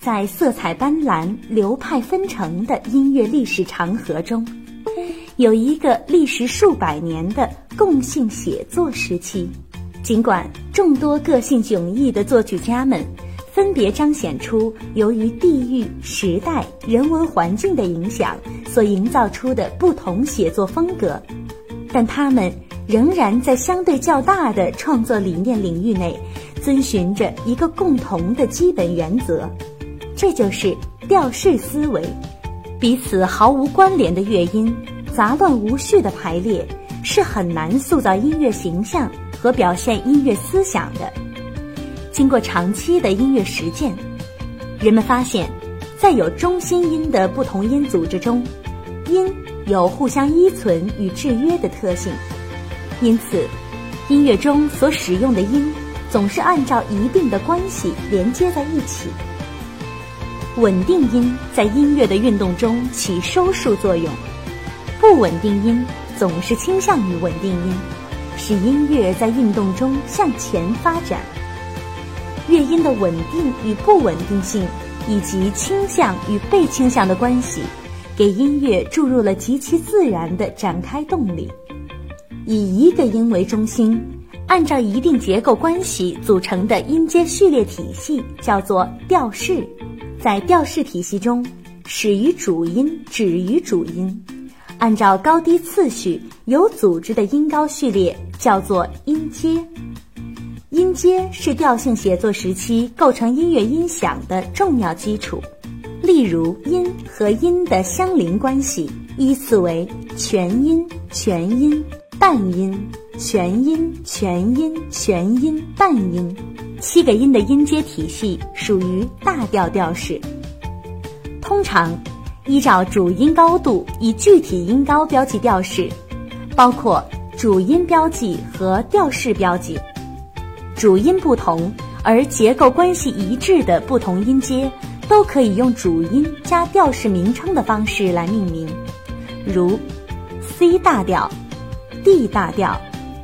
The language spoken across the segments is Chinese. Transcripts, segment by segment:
在色彩斑斓、流派纷呈的音乐历史长河中，有一个历时数百年的共性写作时期。尽管众多个性迥异的作曲家们分别彰显出由于地域、时代、人文环境的影响所营造出的不同写作风格，但他们仍然在相对较大的创作理念领域内，遵循着一个共同的基本原则。这就是调式思维，彼此毫无关联的乐音，杂乱无序的排列，是很难塑造音乐形象和表现音乐思想的。经过长期的音乐实践，人们发现，在有中心音的不同音组织中，音有互相依存与制约的特性，因此，音乐中所使用的音总是按照一定的关系连接在一起。稳定音在音乐的运动中起收束作用，不稳定音总是倾向于稳定音，使音乐在运动中向前发展。乐音的稳定与不稳定性，以及倾向与被倾向的关系，给音乐注入了极其自然的展开动力。以一个音为中心，按照一定结构关系组成的音阶序列体系，叫做调式。在调式体系中，始于主音，止于主音，按照高低次序有组织的音高序列叫做音阶。音阶是调性写作时期构成音乐音响的重要基础。例如，音和音的相邻关系依次为全音、全音、半音、全音、全音、全音、半音。七个音的音阶体系属于大调调式。通常依照主音高度以具体音高标记调式，包括主音标记和调式标记。主音不同而结构关系一致的不同音阶，都可以用主音加调式名称的方式来命名，如 C 大调、D 大调、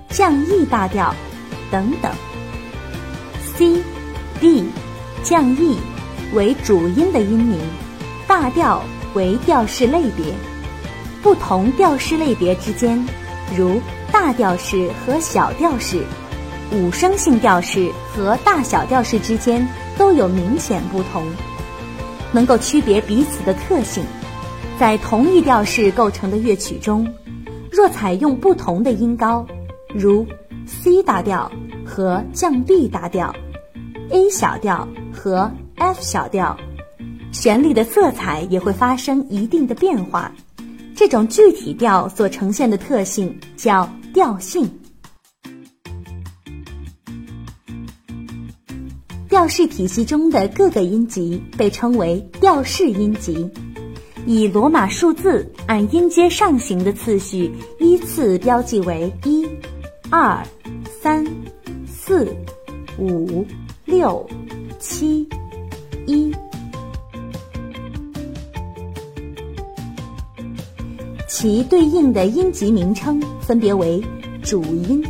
降 E 大调等等。C、D、降 E 为主音的音名，大调为调式类别。不同调式类别之间，如大调式和小调式、五声性调式和大小调式之间都有明显不同，能够区别彼此的特性。在同一调式构成的乐曲中，若采用不同的音高，如 C 大调和降 B 大调。A 小调和 F 小调，旋律的色彩也会发生一定的变化。这种具体调所呈现的特性叫调性。调式体系中的各个音级被称为调式音级，以罗马数字按音阶上行的次序依次标记为一、二、三、四、五。六、七、一，其对应的音级名称分别为主音、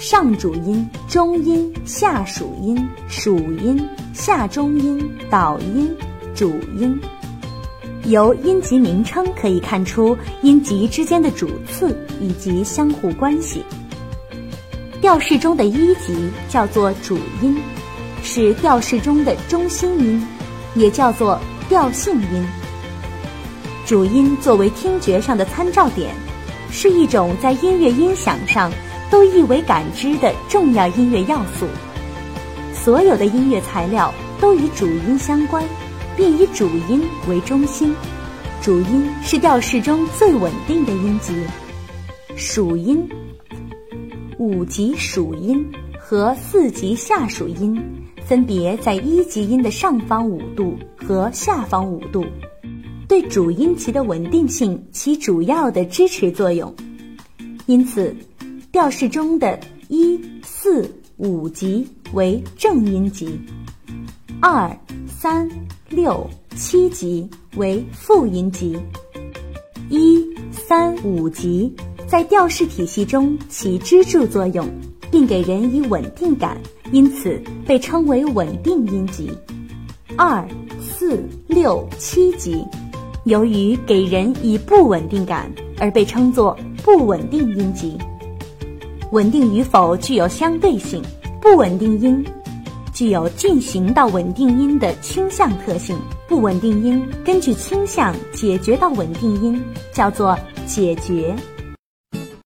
上主音、中音、下属音、属音、下中音、导音、主音。由音级名称可以看出音级之间的主次以及相互关系。调式中的一级叫做主音。是调式中的中心音，也叫做调性音。主音作为听觉上的参照点，是一种在音乐音响上都易为感知的重要音乐要素。所有的音乐材料都与主音相关，并以主音为中心。主音是调式中最稳定的音级。属音，五级属音和四级下属音。分别在一级音的上方五度和下方五度，对主音级的稳定性起主要的支持作用。因此，调式中的一、四、五级为正音级，二、三、六、七级为负音级。一、三、五级在调式体系中起支柱作用，并给人以稳定感。因此被称为稳定音级。二、四。六、七级。由于给人以不稳定感，而被称作不稳定音级。稳定与否具有相对性，不稳定音具有进行到稳定音的倾向特性。不稳定音根据倾向解决到稳定音，叫做解决。